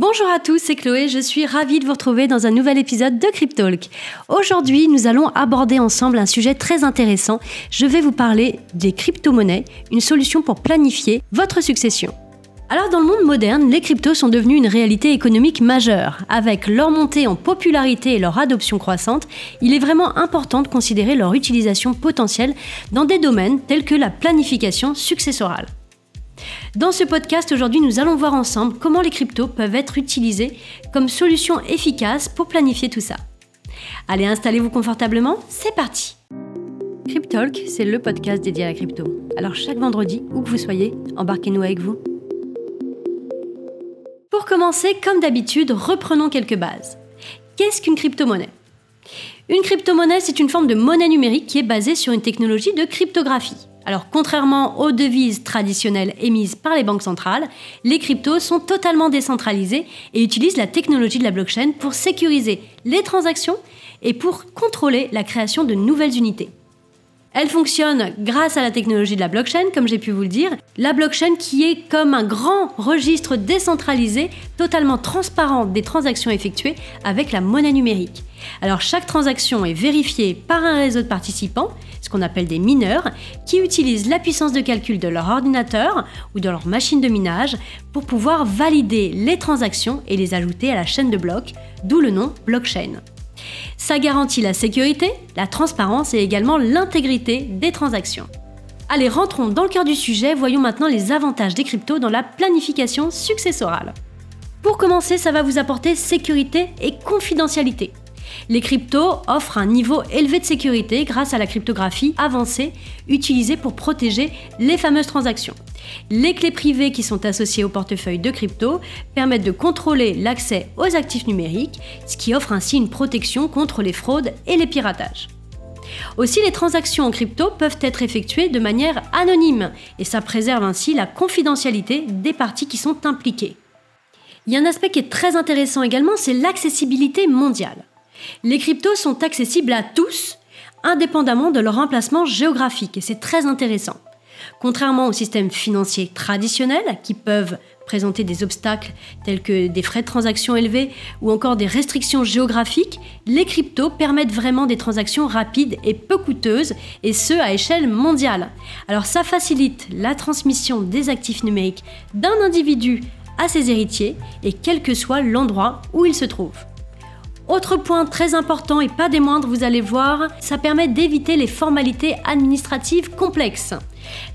Bonjour à tous, c'est Chloé, je suis ravie de vous retrouver dans un nouvel épisode de Cryptalk. Aujourd'hui, nous allons aborder ensemble un sujet très intéressant. Je vais vous parler des crypto-monnaies, une solution pour planifier votre succession. Alors dans le monde moderne, les cryptos sont devenus une réalité économique majeure. Avec leur montée en popularité et leur adoption croissante, il est vraiment important de considérer leur utilisation potentielle dans des domaines tels que la planification successorale. Dans ce podcast, aujourd'hui, nous allons voir ensemble comment les cryptos peuvent être utilisés comme solution efficace pour planifier tout ça. Allez, installez-vous confortablement, c'est parti Cryptalk, c'est le podcast dédié à la crypto. Alors chaque vendredi, où que vous soyez, embarquez-nous avec vous. Pour commencer, comme d'habitude, reprenons quelques bases. Qu'est-ce qu'une crypto-monnaie? Une crypto-monnaie, c'est une forme de monnaie numérique qui est basée sur une technologie de cryptographie. Alors contrairement aux devises traditionnelles émises par les banques centrales, les cryptos sont totalement décentralisés et utilisent la technologie de la blockchain pour sécuriser les transactions et pour contrôler la création de nouvelles unités. Elle fonctionne grâce à la technologie de la blockchain, comme j'ai pu vous le dire. La blockchain qui est comme un grand registre décentralisé, totalement transparent des transactions effectuées avec la monnaie numérique. Alors chaque transaction est vérifiée par un réseau de participants, ce qu'on appelle des mineurs, qui utilisent la puissance de calcul de leur ordinateur ou de leur machine de minage pour pouvoir valider les transactions et les ajouter à la chaîne de blocs, d'où le nom blockchain. Ça garantit la sécurité, la transparence et également l'intégrité des transactions. Allez, rentrons dans le cœur du sujet, voyons maintenant les avantages des cryptos dans la planification successorale. Pour commencer, ça va vous apporter sécurité et confidentialité. Les cryptos offrent un niveau élevé de sécurité grâce à la cryptographie avancée utilisée pour protéger les fameuses transactions. Les clés privées qui sont associées au portefeuille de crypto permettent de contrôler l'accès aux actifs numériques, ce qui offre ainsi une protection contre les fraudes et les piratages. Aussi, les transactions en crypto peuvent être effectuées de manière anonyme et ça préserve ainsi la confidentialité des parties qui sont impliquées. Il y a un aspect qui est très intéressant également, c'est l'accessibilité mondiale. Les cryptos sont accessibles à tous, indépendamment de leur emplacement géographique, et c'est très intéressant. Contrairement aux systèmes financiers traditionnels qui peuvent présenter des obstacles tels que des frais de transaction élevés ou encore des restrictions géographiques, les cryptos permettent vraiment des transactions rapides et peu coûteuses, et ce à échelle mondiale. Alors ça facilite la transmission des actifs numériques d'un individu à ses héritiers, et quel que soit l'endroit où il se trouve. Autre point très important et pas des moindres, vous allez voir, ça permet d'éviter les formalités administratives complexes.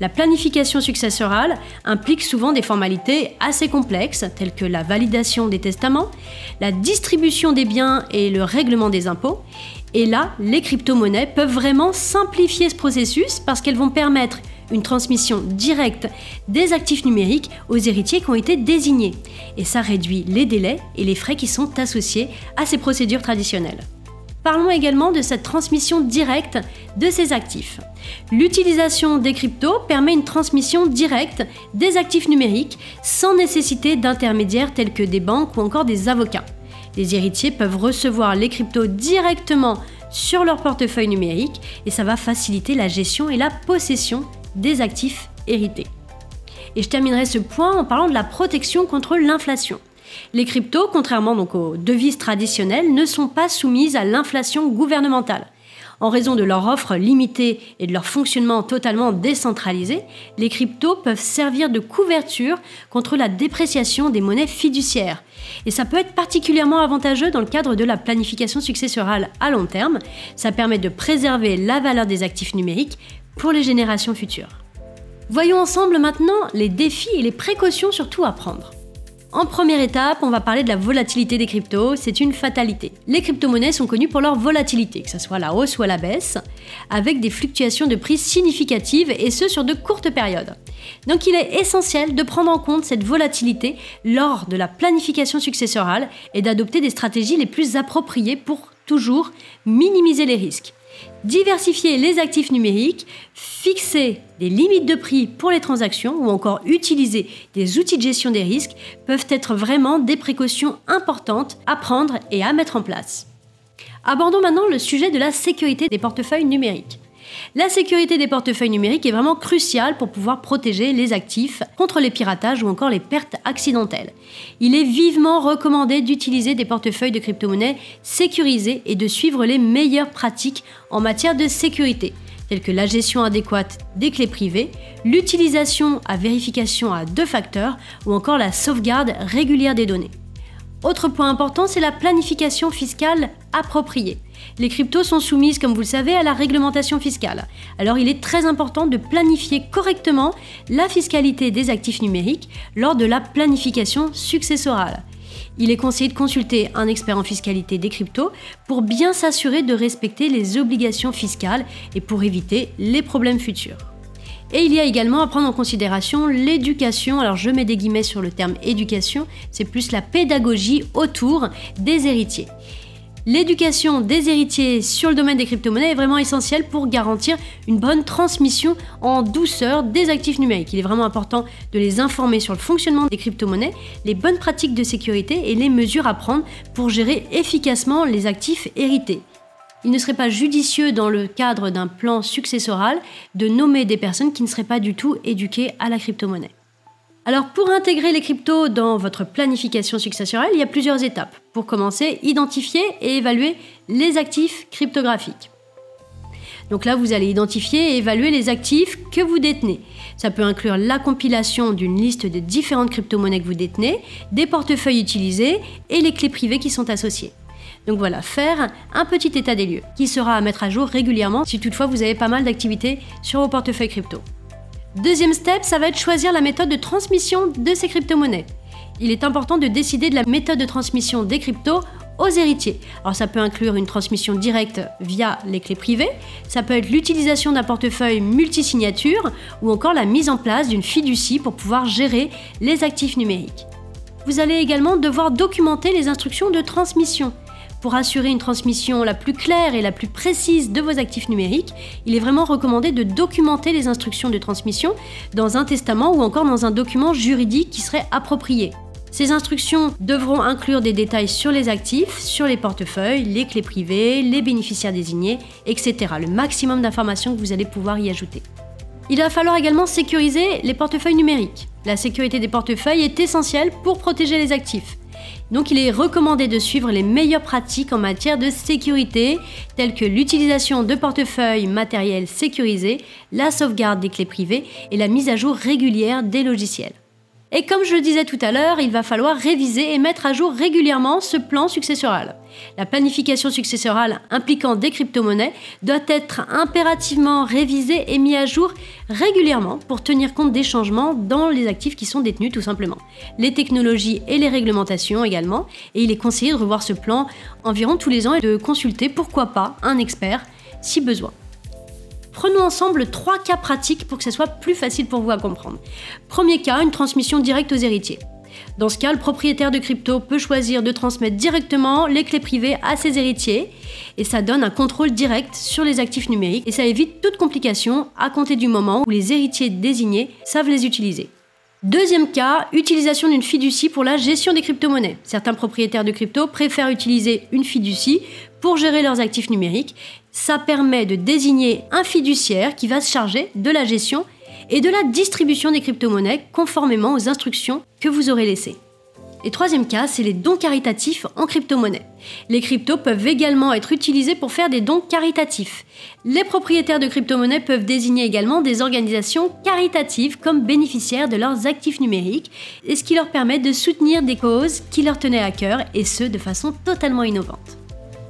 La planification successorale implique souvent des formalités assez complexes, telles que la validation des testaments, la distribution des biens et le règlement des impôts. Et là, les crypto-monnaies peuvent vraiment simplifier ce processus parce qu'elles vont permettre une transmission directe des actifs numériques aux héritiers qui ont été désignés. Et ça réduit les délais et les frais qui sont associés à ces procédures traditionnelles. Parlons également de cette transmission directe de ces actifs. L'utilisation des cryptos permet une transmission directe des actifs numériques sans nécessité d'intermédiaires tels que des banques ou encore des avocats. Les héritiers peuvent recevoir les cryptos directement sur leur portefeuille numérique et ça va faciliter la gestion et la possession des actifs hérités. Et je terminerai ce point en parlant de la protection contre l'inflation. Les cryptos, contrairement aux devises traditionnelles, ne sont pas soumises à l'inflation gouvernementale. En raison de leur offre limitée et de leur fonctionnement totalement décentralisé, les cryptos peuvent servir de couverture contre la dépréciation des monnaies fiduciaires. Et ça peut être particulièrement avantageux dans le cadre de la planification successorale à long terme. Ça permet de préserver la valeur des actifs numériques pour les générations futures. Voyons ensemble maintenant les défis et les précautions surtout à prendre. En première étape, on va parler de la volatilité des cryptos. C'est une fatalité. Les crypto-monnaies sont connues pour leur volatilité, que ce soit à la hausse ou à la baisse, avec des fluctuations de prix significatives et ce sur de courtes périodes. Donc il est essentiel de prendre en compte cette volatilité lors de la planification successorale et d'adopter des stratégies les plus appropriées pour toujours minimiser les risques diversifier les actifs numériques, fixer des limites de prix pour les transactions ou encore utiliser des outils de gestion des risques peuvent être vraiment des précautions importantes à prendre et à mettre en place. Abordons maintenant le sujet de la sécurité des portefeuilles numériques. La sécurité des portefeuilles numériques est vraiment cruciale pour pouvoir protéger les actifs contre les piratages ou encore les pertes accidentelles. Il est vivement recommandé d'utiliser des portefeuilles de crypto-monnaies sécurisés et de suivre les meilleures pratiques en matière de sécurité telles que la gestion adéquate des clés privées, l'utilisation à vérification à deux facteurs ou encore la sauvegarde régulière des données. Autre point important, c'est la planification fiscale appropriée. Les cryptos sont soumises, comme vous le savez, à la réglementation fiscale. Alors il est très important de planifier correctement la fiscalité des actifs numériques lors de la planification successorale. Il est conseillé de consulter un expert en fiscalité des cryptos pour bien s'assurer de respecter les obligations fiscales et pour éviter les problèmes futurs. Et il y a également à prendre en considération l'éducation. Alors je mets des guillemets sur le terme éducation, c'est plus la pédagogie autour des héritiers. L'éducation des héritiers sur le domaine des crypto-monnaies est vraiment essentielle pour garantir une bonne transmission en douceur des actifs numériques. Il est vraiment important de les informer sur le fonctionnement des crypto-monnaies, les bonnes pratiques de sécurité et les mesures à prendre pour gérer efficacement les actifs hérités. Il ne serait pas judicieux dans le cadre d'un plan successoral de nommer des personnes qui ne seraient pas du tout éduquées à la crypto-monnaie. Alors pour intégrer les cryptos dans votre planification successorale, il y a plusieurs étapes. Pour commencer, identifier et évaluer les actifs cryptographiques. Donc là, vous allez identifier et évaluer les actifs que vous détenez. Ça peut inclure la compilation d'une liste de différentes crypto-monnaies que vous détenez, des portefeuilles utilisés et les clés privées qui sont associées. Donc voilà, faire un petit état des lieux qui sera à mettre à jour régulièrement si toutefois vous avez pas mal d'activités sur vos portefeuilles crypto. Deuxième step, ça va être choisir la méthode de transmission de ces crypto-monnaies. Il est important de décider de la méthode de transmission des cryptos aux héritiers. Alors ça peut inclure une transmission directe via les clés privées, ça peut être l'utilisation d'un portefeuille multisignature ou encore la mise en place d'une fiducie pour pouvoir gérer les actifs numériques. Vous allez également devoir documenter les instructions de transmission. Pour assurer une transmission la plus claire et la plus précise de vos actifs numériques, il est vraiment recommandé de documenter les instructions de transmission dans un testament ou encore dans un document juridique qui serait approprié. Ces instructions devront inclure des détails sur les actifs, sur les portefeuilles, les clés privées, les bénéficiaires désignés, etc. Le maximum d'informations que vous allez pouvoir y ajouter. Il va falloir également sécuriser les portefeuilles numériques. La sécurité des portefeuilles est essentielle pour protéger les actifs. Donc il est recommandé de suivre les meilleures pratiques en matière de sécurité, telles que l'utilisation de portefeuilles matériels sécurisés, la sauvegarde des clés privées et la mise à jour régulière des logiciels. Et comme je le disais tout à l'heure, il va falloir réviser et mettre à jour régulièrement ce plan successoral. La planification successorale impliquant des crypto-monnaies doit être impérativement révisée et mise à jour régulièrement pour tenir compte des changements dans les actifs qui sont détenus tout simplement. Les technologies et les réglementations également, et il est conseillé de revoir ce plan environ tous les ans et de consulter pourquoi pas un expert si besoin. Prenons ensemble trois cas pratiques pour que ce soit plus facile pour vous à comprendre. Premier cas, une transmission directe aux héritiers. Dans ce cas, le propriétaire de crypto peut choisir de transmettre directement les clés privées à ses héritiers et ça donne un contrôle direct sur les actifs numériques et ça évite toute complication à compter du moment où les héritiers désignés savent les utiliser. Deuxième cas, utilisation d'une fiducie pour la gestion des crypto-monnaies. Certains propriétaires de crypto préfèrent utiliser une fiducie pour gérer leurs actifs numériques. Ça permet de désigner un fiduciaire qui va se charger de la gestion et de la distribution des crypto-monnaies conformément aux instructions que vous aurez laissées. Et troisième cas, c'est les dons caritatifs en crypto-monnaie. Les cryptos peuvent également être utilisés pour faire des dons caritatifs. Les propriétaires de crypto-monnaies peuvent désigner également des organisations caritatives comme bénéficiaires de leurs actifs numériques, ce qui leur permet de soutenir des causes qui leur tenaient à cœur, et ce de façon totalement innovante.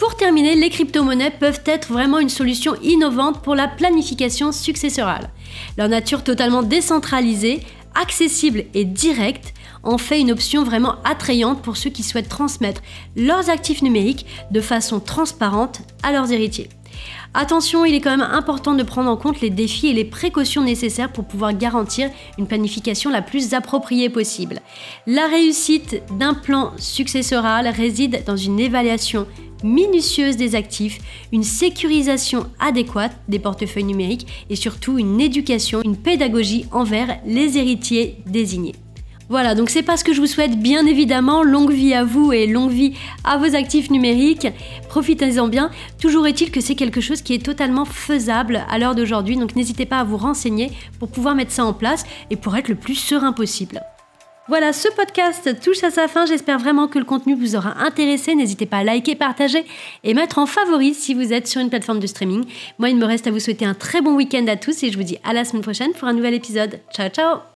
Pour terminer, les crypto-monnaies peuvent être vraiment une solution innovante pour la planification successorale. Leur nature totalement décentralisée, accessible et directe en fait une option vraiment attrayante pour ceux qui souhaitent transmettre leurs actifs numériques de façon transparente à leurs héritiers. Attention, il est quand même important de prendre en compte les défis et les précautions nécessaires pour pouvoir garantir une planification la plus appropriée possible. La réussite d'un plan successoral réside dans une évaluation minutieuse des actifs, une sécurisation adéquate des portefeuilles numériques et surtout une éducation, une pédagogie envers les héritiers désignés. Voilà, donc c'est pas ce que je vous souhaite, bien évidemment. Longue vie à vous et longue vie à vos actifs numériques. Profitez-en bien. Toujours est-il que c'est quelque chose qui est totalement faisable à l'heure d'aujourd'hui, donc n'hésitez pas à vous renseigner pour pouvoir mettre ça en place et pour être le plus serein possible. Voilà, ce podcast touche à sa fin. J'espère vraiment que le contenu vous aura intéressé. N'hésitez pas à liker, partager et mettre en favori si vous êtes sur une plateforme de streaming. Moi, il me reste à vous souhaiter un très bon week-end à tous et je vous dis à la semaine prochaine pour un nouvel épisode. Ciao, ciao